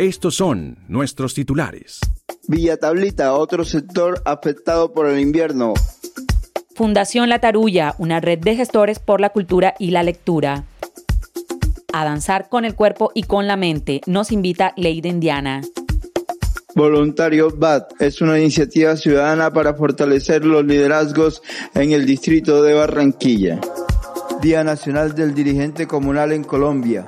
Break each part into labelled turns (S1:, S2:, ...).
S1: Estos son nuestros titulares.
S2: Villa Tablita, otro sector afectado por el invierno.
S3: Fundación La Tarulla, una red de gestores por la cultura y la lectura. A danzar con el cuerpo y con la mente, nos invita Leyden Indiana.
S2: Voluntario BAT es una iniciativa ciudadana para fortalecer los liderazgos en el distrito de Barranquilla. Día Nacional del Dirigente Comunal en Colombia.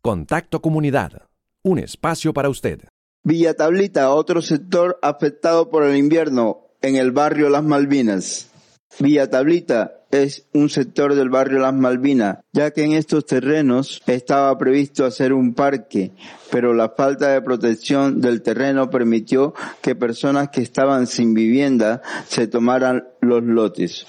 S1: Contacto Comunidad, un espacio para usted.
S2: Villa Tablita, otro sector afectado por el invierno en el barrio Las Malvinas. Villa Tablita es un sector del barrio Las Malvinas, ya que en estos terrenos estaba previsto hacer un parque, pero la falta de protección del terreno permitió que personas que estaban sin vivienda se tomaran los lotes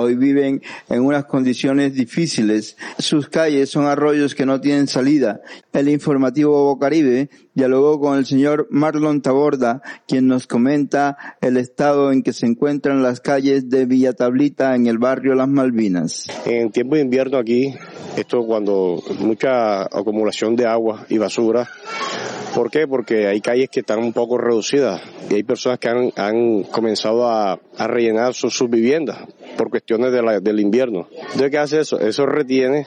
S2: hoy viven en unas condiciones difíciles. Sus calles son arroyos que no tienen salida. El informativo Bocaribe dialogó con el señor Marlon Taborda, quien nos comenta el estado en que se encuentran las calles de Villa Tablita en el barrio Las Malvinas.
S4: En tiempo de invierno aquí, esto cuando mucha acumulación de agua y basura, ¿Por qué? Porque hay calles que están un poco reducidas y hay personas que han, comenzado a, rellenar sus, viviendas por cuestiones del invierno. Entonces, ¿qué hace eso? Eso retiene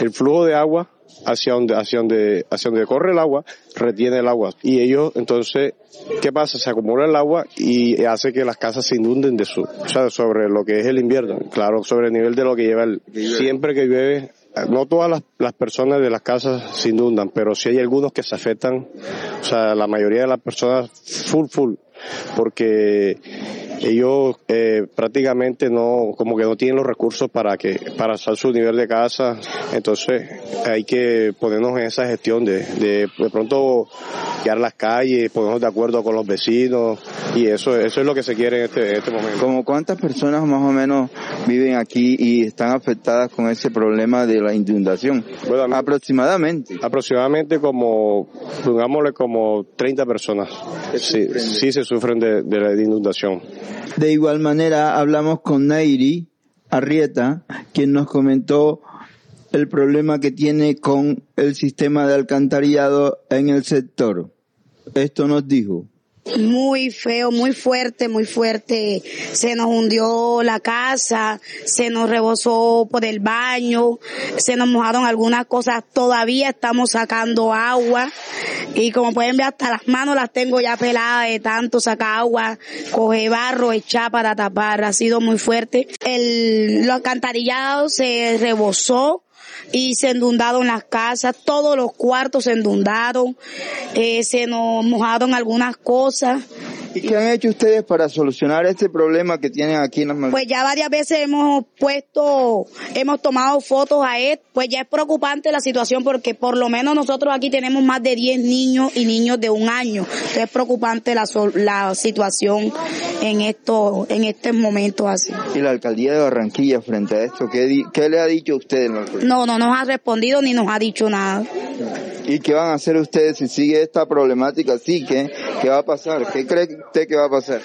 S4: el flujo de agua hacia donde, hacia donde, hacia donde corre el agua, retiene el agua. Y ellos, entonces, ¿qué pasa? Se acumula el agua y hace que las casas se inunden de su, o sea, sobre lo que es el invierno. Claro, sobre el nivel de lo que lleva el, siempre que llueve no todas las, las, personas de las casas se inundan, pero sí hay algunos que se afectan, o sea, la mayoría de las personas full full, porque ellos eh, prácticamente no, como que no tienen los recursos para que, para hacer su nivel de casa, entonces hay que ponernos en esa gestión de, de, de pronto guiar las calles, ponernos de acuerdo con los vecinos y eso, eso es lo que se quiere en este, en este momento.
S2: ¿Como cuántas personas más o menos viven aquí y están afectadas con ese problema de la inundación? aproximadamente.
S4: Aproximadamente como, pongámosle como 30 personas. Sí, sí se sufren de, de la inundación.
S2: De igual manera, hablamos con Nairi Arrieta, quien nos comentó el problema que tiene con el sistema de alcantarillado en el sector. Esto nos dijo
S5: muy feo, muy fuerte, muy fuerte. Se nos hundió la casa, se nos rebosó por el baño, se nos mojaron algunas cosas. Todavía estamos sacando agua y como pueden ver hasta las manos las tengo ya peladas de tanto sacar agua, coge barro, echar para tapar. Ha sido muy fuerte. El, lo alcantarillado se rebosó y se inundaron las casas, todos los cuartos se inundaron, eh, se nos mojaron algunas cosas
S2: ¿Y qué han hecho ustedes para solucionar este problema que tienen aquí en las
S5: Pues ya varias veces hemos puesto, hemos tomado fotos a él, pues ya es preocupante la situación porque por lo menos nosotros aquí tenemos más de 10 niños y niños de un año. Entonces es preocupante la, la situación en esto, en estos momentos así.
S2: ¿Y la alcaldía de Barranquilla frente a esto, qué, qué le ha dicho a ustedes?
S5: No, no nos ha respondido ni nos ha dicho nada.
S2: ¿Y qué van a hacer ustedes si sigue esta problemática así? ¿Qué, ¿Qué va a pasar? ¿Qué cree usted que va a pasar?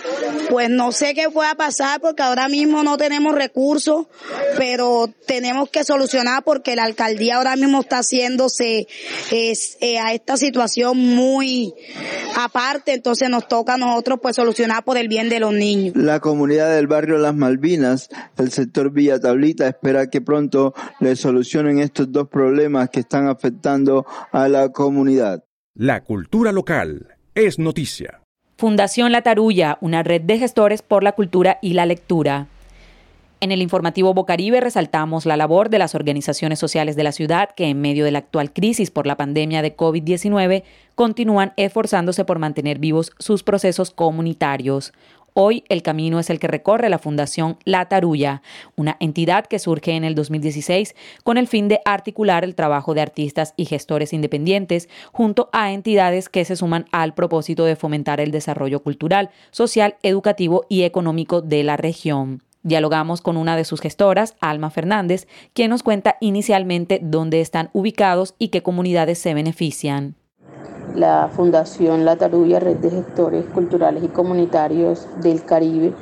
S5: Pues no sé qué pueda pasar porque ahora mismo no tenemos recursos, pero tenemos que solucionar porque la alcaldía ahora mismo está haciéndose eh, a esta situación muy aparte, entonces nos toca a nosotros pues solucionar por el bien de los niños.
S2: La comunidad del barrio Las Malvinas, el sector Villa Tablita, espera que pronto le solucionen estos dos problemas que están afectando a la comunidad.
S1: La cultura local es noticia.
S3: Fundación La Tarulla, una red de gestores por la cultura y la lectura. En el informativo Bocaribe resaltamos la labor de las organizaciones sociales de la ciudad que en medio de la actual crisis por la pandemia de COVID-19 continúan esforzándose por mantener vivos sus procesos comunitarios. Hoy el camino es el que recorre la Fundación La Tarulla, una entidad que surge en el 2016 con el fin de articular el trabajo de artistas y gestores independientes junto a entidades que se suman al propósito de fomentar el desarrollo cultural, social, educativo y económico de la región. Dialogamos con una de sus gestoras, Alma Fernández, quien nos cuenta inicialmente dónde están ubicados y qué comunidades se benefician
S6: la Fundación La Tarulla, Red de Gestores Culturales y Comunitarios del Caribe.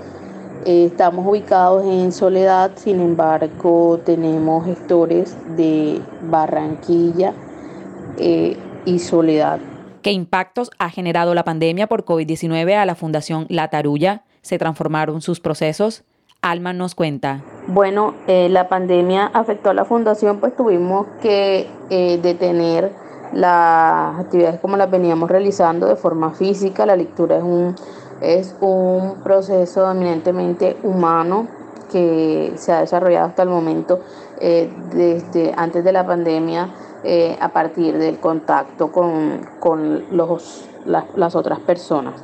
S6: Eh, estamos ubicados en Soledad, sin embargo tenemos gestores de Barranquilla eh, y Soledad.
S3: ¿Qué impactos ha generado la pandemia por COVID-19 a la Fundación La Tarulla? ¿Se transformaron sus procesos? Alma nos cuenta.
S6: Bueno, eh, la pandemia afectó a la fundación, pues tuvimos que detener las actividades como las veníamos realizando de forma física. La lectura es un, es un proceso eminentemente humano que se ha desarrollado hasta el momento eh, desde antes de la pandemia eh, a partir del contacto con, los, las, otras personas.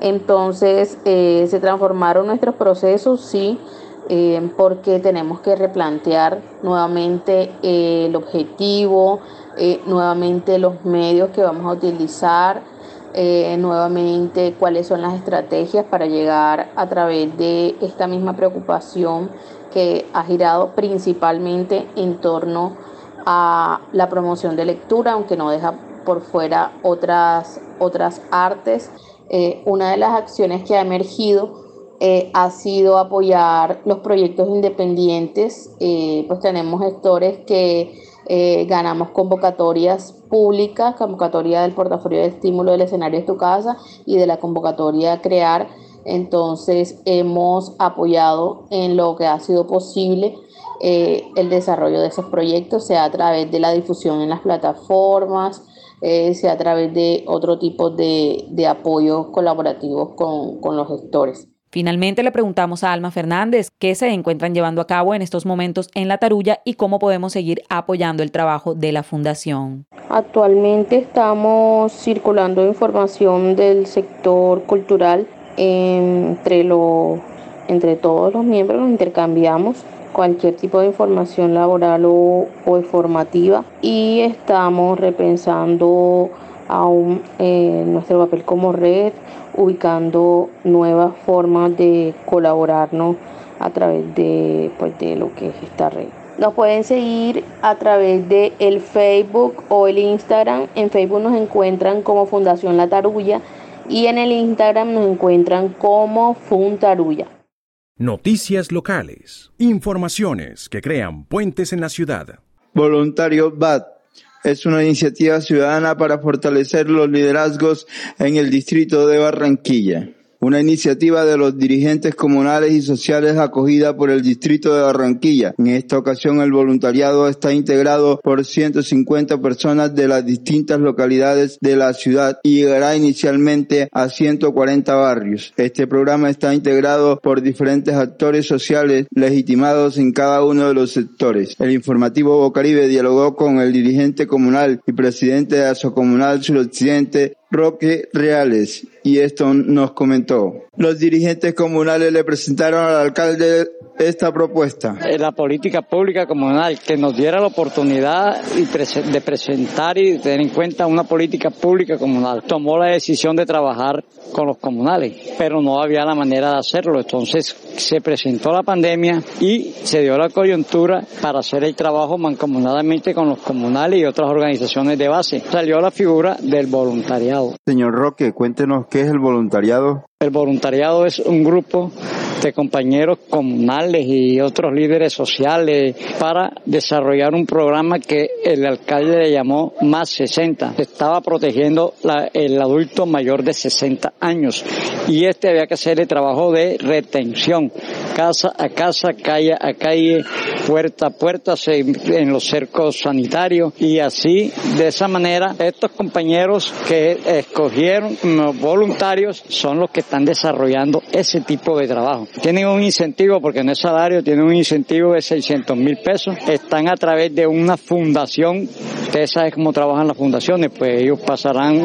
S6: Entonces eh, se transformaron nuestros procesos, sí, porque tenemos que replantear nuevamente el objetivo, eh, nuevamente los medios que vamos a utilizar, eh, nuevamente cuáles son las estrategias para llegar a través de esta misma preocupación que ha girado principalmente en torno a la promoción de lectura, aunque no deja por fuera otras, otras artes. Eh, una de las acciones que ha emergido ha sido apoyar los proyectos independientes, pues tenemos gestores que eh, ganamos convocatorias públicas, convocatoria del portafolio de estímulo del escenario de tu casa y de la convocatoria Crear. Entonces hemos apoyado en lo que ha sido posible eh, el desarrollo de esos proyectos, sea a través de la difusión en las plataformas, eh, sea a través de otro tipo de, de apoyos colaborativos con, con los gestores.
S3: Finalmente le preguntamos a Alma Fernández qué se encuentran llevando a cabo en estos momentos en La Tarulla y cómo podemos seguir apoyando el trabajo de la Fundación.
S6: Actualmente estamos circulando información del sector cultural entre, entre todos los miembros, nos intercambiamos cualquier tipo de información laboral o, informativa y estamos repensando aún eh, nuestro papel como red ubicando nuevas formas de colaborarnos a través de, pues, de lo que es esta red. Nos pueden seguir a través de el Facebook o el Instagram. En Facebook nos encuentran como Fundación La Tarulla y en el Instagram nos encuentran como Funtarulla.
S1: Noticias locales. Informaciones que crean puentes en la ciudad.
S2: Voluntario BAT es una iniciativa ciudadana para fortalecer los liderazgos en el distrito de Barranquilla una iniciativa de los dirigentes comunales y sociales acogida por el Distrito de Barranquilla. En esta ocasión el voluntariado está integrado por 150 personas de las distintas localidades de la ciudad y llegará inicialmente a 140 barrios. Este programa está integrado por diferentes actores sociales legitimados en cada uno de los sectores. El informativo Bocaribe dialogó con el dirigente comunal y presidente de Asocomunal Suroccidente, Roque Reales y esto nos comentó. Los dirigentes comunales le presentaron al alcalde esta propuesta.
S7: Eh, la política pública comunal que nos diera la oportunidad de presentar y de tener en cuenta una política pública comunal. Tomó la decisión de trabajar con los comunales, pero no había la manera de hacerlo. Entonces se presentó la pandemia y se dio la coyuntura para hacer el trabajo mancomunadamente con los comunales y otras organizaciones de base. Salió la figura del voluntariado.
S2: Señor Roque, cuéntenos qué es el voluntariado.
S7: El voluntariado es un grupo de compañeros comunales y otros líderes sociales para desarrollar un programa que el alcalde le llamó Más 60. Estaba protegiendo el adulto mayor de 60 años y este había que hacer el trabajo de retención, casa a casa, calle a calle, puerta a puerta en los cercos sanitarios y así de esa manera estos compañeros que escogieron voluntarios son los que están desarrollando ese tipo de trabajo. Tienen un incentivo, porque no es salario, tienen un incentivo de 600 mil pesos. Están a través de una fundación. Ustedes saben cómo trabajan las fundaciones, pues ellos pasarán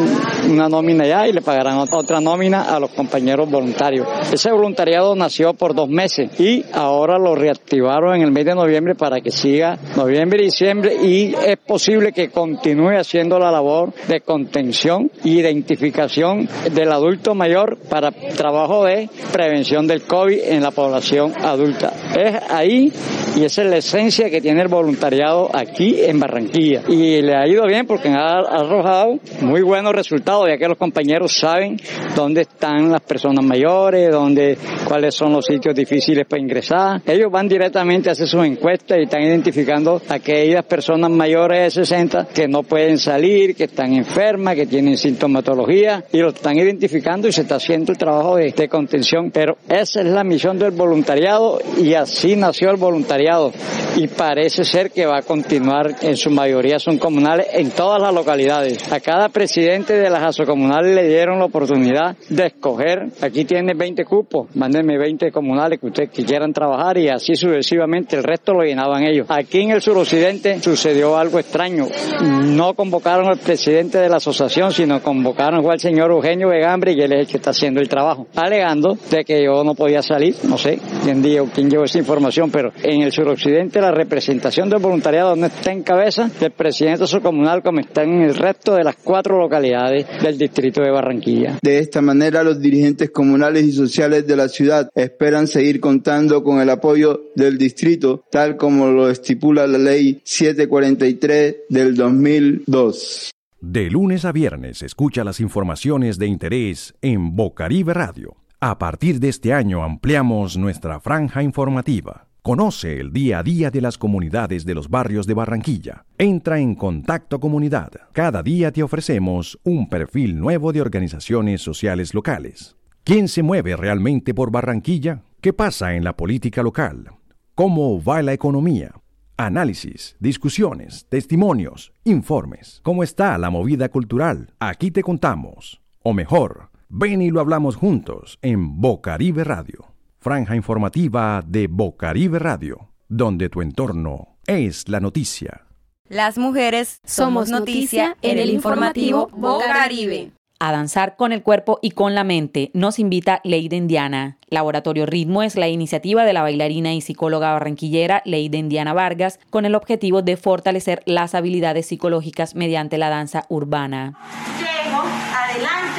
S7: una nómina ya y le pagarán otra nómina a los compañeros voluntarios. Ese voluntariado nació por dos meses y ahora lo reactivaron en el mes de noviembre para que siga noviembre y diciembre y es posible que continúe haciendo la labor de contención e identificación del adulto mayor para trabajo de prevención del COVID en la población adulta. Es ahí y esa es la esencia que tiene el voluntariado aquí en Barranquilla. Y le ha ido bien porque ha arrojado muy buenos resultados, ya que los compañeros saben dónde están las personas mayores, dónde, cuáles son los sitios difíciles para ingresar. Ellos van directamente a hacer sus encuestas y están identificando aquellas personas mayores de 60 que no pueden salir, que están enfermas, que tienen sintomatología y lo están identificando y se está haciendo el trabajo de, contención. Pero esa es la misión del voluntariado y así nació el voluntariado y parece ser que va a continuar en su mayoría son comunales en todas las localidades. A cada presidente de las asocomunales le dieron la oportunidad de escoger, aquí tiene 20 cupos, mándenme 20 comunales que ustedes quieran trabajar y así sucesivamente el resto lo llenaban ellos. Aquí en el suroccidente sucedió algo extraño, no convocaron al presidente de la asociación, sino convocaron al señor Eugenio Vegambre y él es el que está haciendo el trabajo, alegando de que yo no podía salir, no sé quién dio, quién llevó esa información, pero en el suroccidente la representación del voluntariado no está en cabeza del presidente comunal como está en el resto de las cuatro localidades del distrito de Barranquilla.
S2: De esta manera, los dirigentes comunales y sociales de la ciudad esperan seguir contando con el apoyo del distrito, tal como lo estipula la ley 743 del 2002.
S1: De lunes a viernes escucha las informaciones de interés en Bocaribe Radio. A partir de este año ampliamos nuestra franja informativa. Conoce el día a día de las comunidades de los barrios de Barranquilla. Entra en Contacto Comunidad. Cada día te ofrecemos un perfil nuevo de organizaciones sociales locales. ¿Quién se mueve realmente por Barranquilla? ¿Qué pasa en la política local? ¿Cómo va la economía? Análisis, discusiones, testimonios, informes. ¿Cómo está la movida cultural? Aquí te contamos. O mejor, Ven y lo hablamos juntos en Bocaribe Radio, franja informativa de Bocaribe Radio, donde tu entorno es la noticia.
S8: Las mujeres somos noticia en el informativo Bocaribe.
S3: A danzar con el cuerpo y con la mente nos invita Leide Indiana. Laboratorio Ritmo es la iniciativa de la bailarina y psicóloga barranquillera Leide Indiana Vargas con el objetivo de fortalecer las habilidades psicológicas mediante la danza urbana.
S9: Llego, adelante,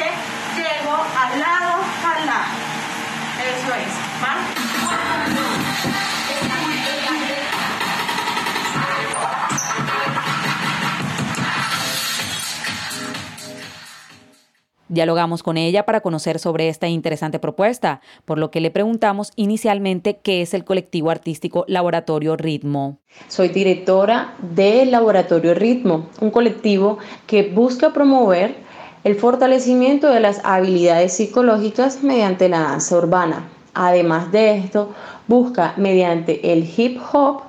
S3: Dialogamos con ella para conocer sobre esta interesante propuesta, por lo que le preguntamos inicialmente qué es el colectivo artístico Laboratorio Ritmo.
S10: Soy directora del Laboratorio Ritmo, un colectivo que busca promover el fortalecimiento de las habilidades psicológicas mediante la danza urbana. Además de esto, busca mediante el hip hop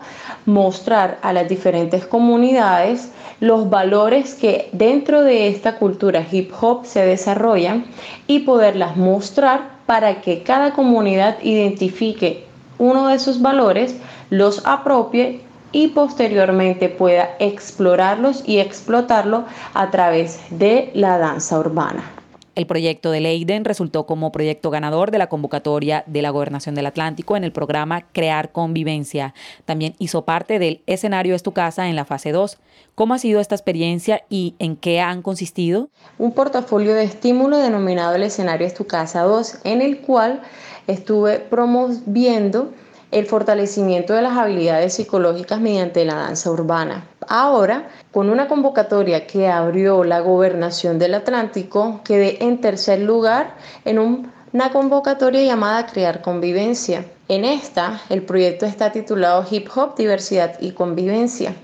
S10: mostrar a las diferentes comunidades los valores que dentro de esta cultura hip hop se desarrollan y poderlas mostrar para que cada comunidad identifique uno de sus valores, los apropie y posteriormente pueda explorarlos y explotarlo a través de la danza urbana.
S3: El proyecto de Leiden resultó como proyecto ganador de la convocatoria de la Gobernación del Atlántico en el programa Crear Convivencia. También hizo parte del escenario Es tu casa en la fase 2. ¿Cómo ha sido esta experiencia y en qué han consistido?
S10: Un portafolio de estímulo denominado el escenario Es tu casa 2, en el cual estuve promoviendo el fortalecimiento de las habilidades psicológicas mediante la danza urbana. Ahora, con una convocatoria que abrió la gobernación del Atlántico, quedé en tercer lugar en una convocatoria llamada Crear Convivencia. En esta, el proyecto está titulado Hip Hop, Diversidad y Convivencia.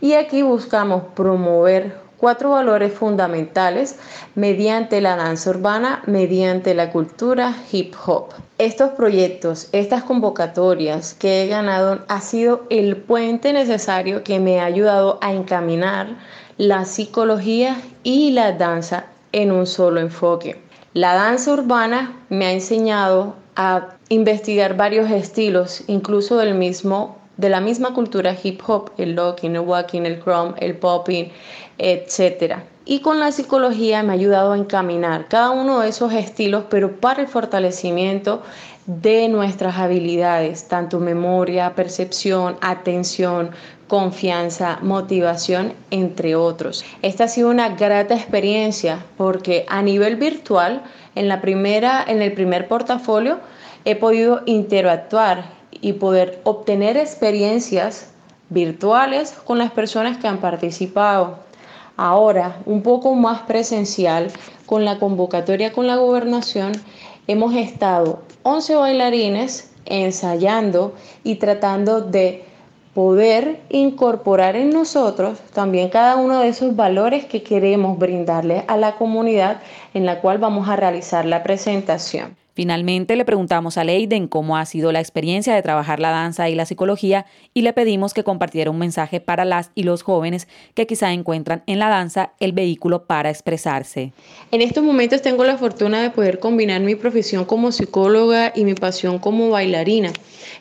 S10: Y aquí buscamos promover cuatro valores fundamentales mediante la danza urbana, mediante la cultura hip hop. Estos proyectos, estas convocatorias que he ganado ha sido el puente necesario que me ha ayudado a encaminar la psicología y la danza en un solo enfoque. La danza urbana me ha enseñado a investigar varios estilos, incluso del mismo de la misma cultura hip hop, el locking, el walking, el chrome, el popping, etc. Y con la psicología me ha ayudado a encaminar cada uno de esos estilos, pero para el fortalecimiento de nuestras habilidades, tanto memoria, percepción, atención, confianza, motivación, entre otros. Esta ha sido una grata experiencia porque a nivel virtual, en, la primera, en el primer portafolio, he podido interactuar y poder obtener experiencias virtuales con las personas que han participado. Ahora, un poco más presencial, con la convocatoria con la gobernación, hemos estado 11 bailarines ensayando y tratando de poder incorporar en nosotros también cada uno de esos valores que queremos brindarle a la comunidad en la cual vamos a realizar la presentación.
S3: Finalmente le preguntamos a Leiden cómo ha sido la experiencia de trabajar la danza y la psicología y le pedimos que compartiera un mensaje para las y los jóvenes que quizá encuentran en la danza el vehículo para expresarse.
S10: En estos momentos tengo la fortuna de poder combinar mi profesión como psicóloga y mi pasión como bailarina.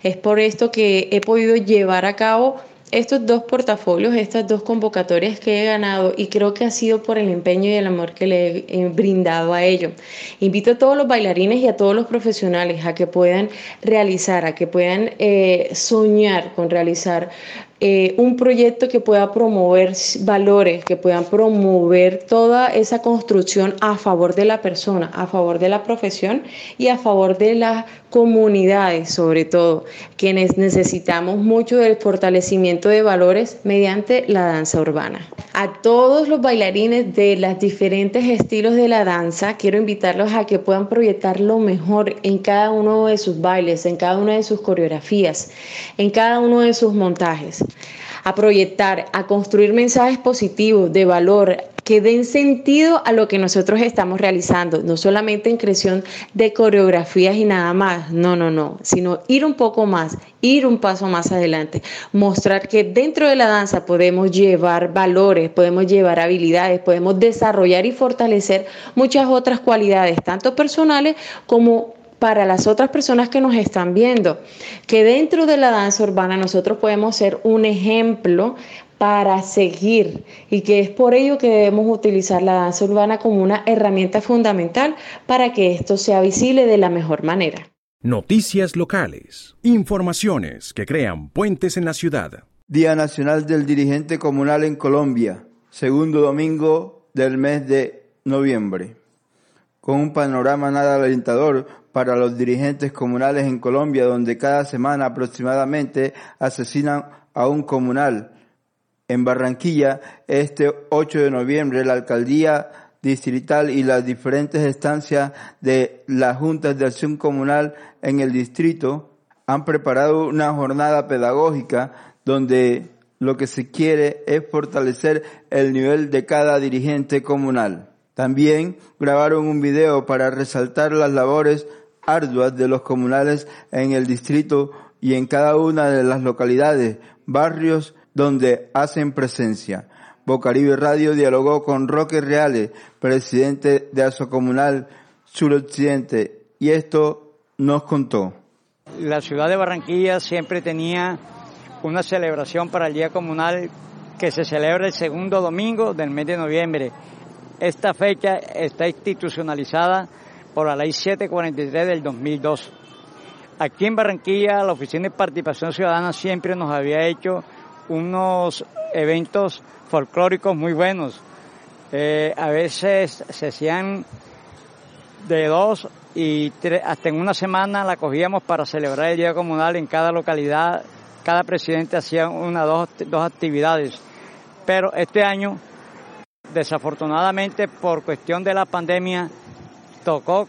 S10: Es por esto que he podido llevar a cabo estos dos portafolios, estas dos convocatorias que he ganado y creo que ha sido por el empeño y el amor que le he brindado a ello. Invito a todos los bailarines y a todos los profesionales a que puedan realizar, a que puedan eh, soñar con realizar eh, un proyecto que pueda promover valores, que puedan promover toda esa construcción a favor de la persona, a favor de la profesión y a favor de las comunidades, sobre todo, quienes necesitamos mucho del fortalecimiento de valores mediante la danza urbana. A todos los bailarines de los diferentes estilos de la danza, quiero invitarlos a que puedan proyectar lo mejor en cada uno de sus bailes, en cada una de sus coreografías, en cada uno de sus montajes a proyectar, a construir mensajes positivos de valor que den sentido a lo que nosotros estamos realizando, no solamente en creación de coreografías y nada más, no, no, no, sino ir un poco más, ir un paso más adelante, mostrar que dentro de la danza podemos llevar valores, podemos llevar habilidades, podemos desarrollar y fortalecer muchas otras cualidades, tanto personales como para las otras personas que nos están viendo, que dentro de la danza urbana nosotros podemos ser un ejemplo para seguir y que es por ello que debemos utilizar la danza urbana como una herramienta fundamental para que esto sea visible de la mejor manera.
S1: Noticias locales, informaciones que crean puentes en la ciudad.
S2: Día Nacional del Dirigente Comunal en Colombia, segundo domingo del mes de noviembre. Con un panorama nada alentador para los dirigentes comunales en Colombia, donde cada semana aproximadamente asesinan a un comunal. En Barranquilla, este 8 de noviembre, la alcaldía distrital y las diferentes estancias de las juntas de acción comunal en el distrito han preparado una jornada pedagógica donde lo que se quiere es fortalecer el nivel de cada dirigente comunal. También grabaron un video para resaltar las labores arduas de los comunales en el distrito y en cada una de las localidades, barrios donde hacen presencia. Bocaribe Radio dialogó con Roque Reales, presidente de Asocomunal Suroccidente, y esto nos contó.
S7: La ciudad de Barranquilla siempre tenía una celebración para el Día Comunal que se celebra el segundo domingo del mes de noviembre esta fecha está institucionalizada por la Ley 743 del 2002. Aquí en Barranquilla, la Oficina de Participación Ciudadana siempre nos había hecho unos eventos folclóricos muy buenos. Eh, a veces se hacían de dos y hasta en una semana la cogíamos para celebrar el Día Comunal en cada localidad. Cada presidente hacía una dos, dos actividades. Pero este año, desafortunadamente, por cuestión de la pandemia, tocó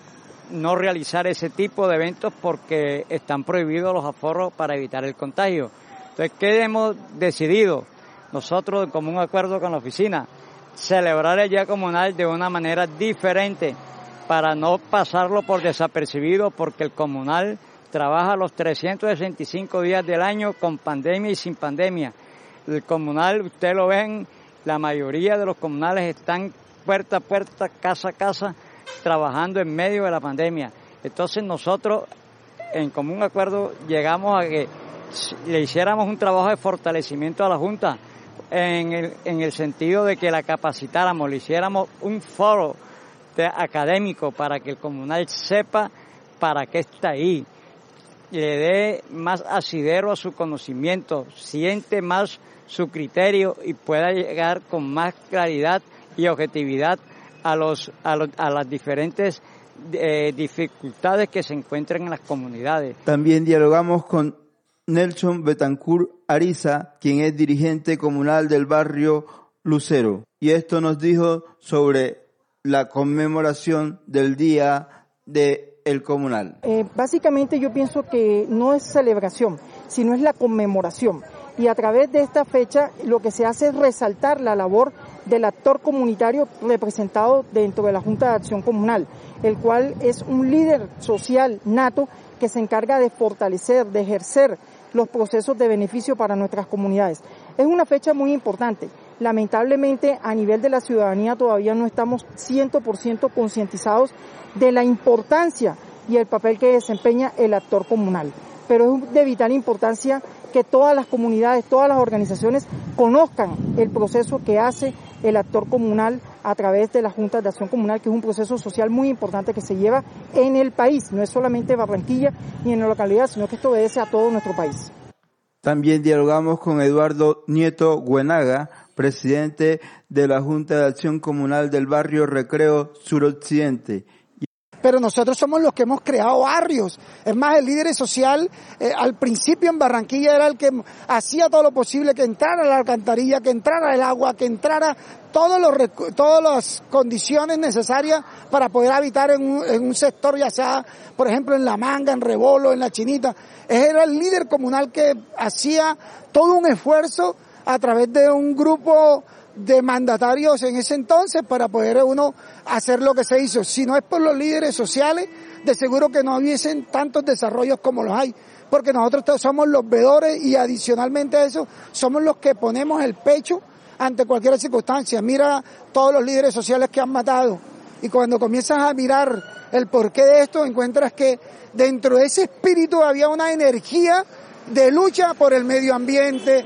S7: no realizar ese tipo de eventos porque están prohibidos los aforos para evitar el contagio. Entonces, ¿qué hemos decidido? Nosotros, en común acuerdo con la oficina, celebrar el Día Comunal de una manera diferente para no pasarlo por desapercibido porque el comunal trabaja los 365 días del año con pandemia y sin pandemia. El comunal, usted lo ven, la mayoría de los comunales están puerta a puerta, casa a casa, trabajando en medio de la pandemia. Entonces nosotros, en común acuerdo, llegamos a que le hiciéramos un trabajo de fortalecimiento a la Junta, en el, en el sentido de que la capacitáramos, le hiciéramos un foro académico para que el comunal sepa para qué está ahí, le dé más asidero a su conocimiento, siente más su criterio y pueda llegar con más claridad y objetividad a, los, a, las diferentes eh, dificultades que se encuentran en las comunidades.
S2: También dialogamos con Nelson Betancourt Ariza, quien es dirigente comunal del barrio Lucero, y esto nos dijo sobre la conmemoración del Día de el Comunal?
S11: Eh, básicamente yo pienso que no es celebración, sino es la conmemoración. Y a través de esta fecha lo que se hace es resaltar la labor del actor comunitario representado dentro de la Junta de Acción Comunal, el cual es un líder social nato que se encarga de fortalecer, de ejercer los procesos de beneficio para nuestras comunidades. Es una fecha muy importante lamentablemente a nivel de la ciudadanía todavía no estamos 100% concientizados de la importancia y el papel que desempeña el actor comunal. Pero es de vital importancia que todas las comunidades, todas las organizaciones conozcan el proceso que hace el actor comunal a través de la Junta de Acción Comunal, que es un proceso social muy importante que se lleva en el país, no es solamente Barranquilla ni en la localidad, sino que esto obedece a todo nuestro país.
S2: También dialogamos con Eduardo Nieto Guenaga, presidente de la Junta de Acción Comunal del barrio Recreo Suroccidente.
S12: Pero nosotros somos los que hemos creado barrios. Es más, el líder social eh, al principio en Barranquilla era el que hacía todo lo posible que entrara la alcantarilla, que entrara el agua, que entrara todos los, todas las condiciones necesarias para poder habitar en un, en un sector, ya sea, por ejemplo, en La Manga, en Rebolo, en La Chinita. Era el líder comunal que hacía todo un esfuerzo a través de un grupo de mandatarios en ese entonces para poder uno hacer lo que se hizo. Si no es por los líderes sociales, de seguro que no hubiesen tantos desarrollos como los hay, porque nosotros somos los vedores y adicionalmente a eso somos los que ponemos el pecho ante cualquier circunstancia. Mira todos los líderes sociales que han matado y cuando comienzas a mirar el porqué de esto encuentras que dentro de ese espíritu había una energía de lucha por el medio ambiente,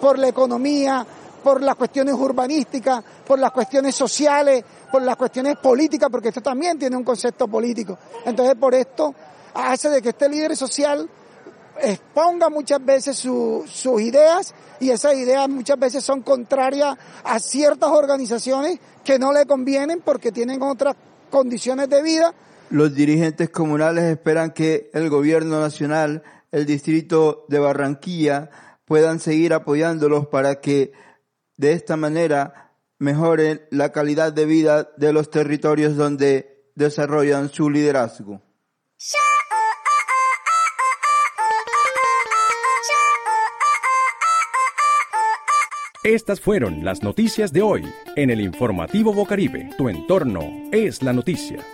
S12: por la economía, por las cuestiones urbanísticas, por las cuestiones sociales, por las cuestiones políticas, porque esto también tiene un concepto político. Entonces, por esto hace de que este líder social exponga muchas veces sus ideas y esas ideas muchas veces son contrarias a ciertas organizaciones que no le convienen porque tienen otras condiciones de vida.
S2: Los dirigentes comunales esperan que el gobierno nacional el distrito de Barranquilla puedan seguir apoyándolos para que de esta manera mejoren la calidad de vida de los territorios donde desarrollan su liderazgo.
S1: Estas fueron las noticias de hoy en el informativo Bocaribe. Tu entorno es la noticia.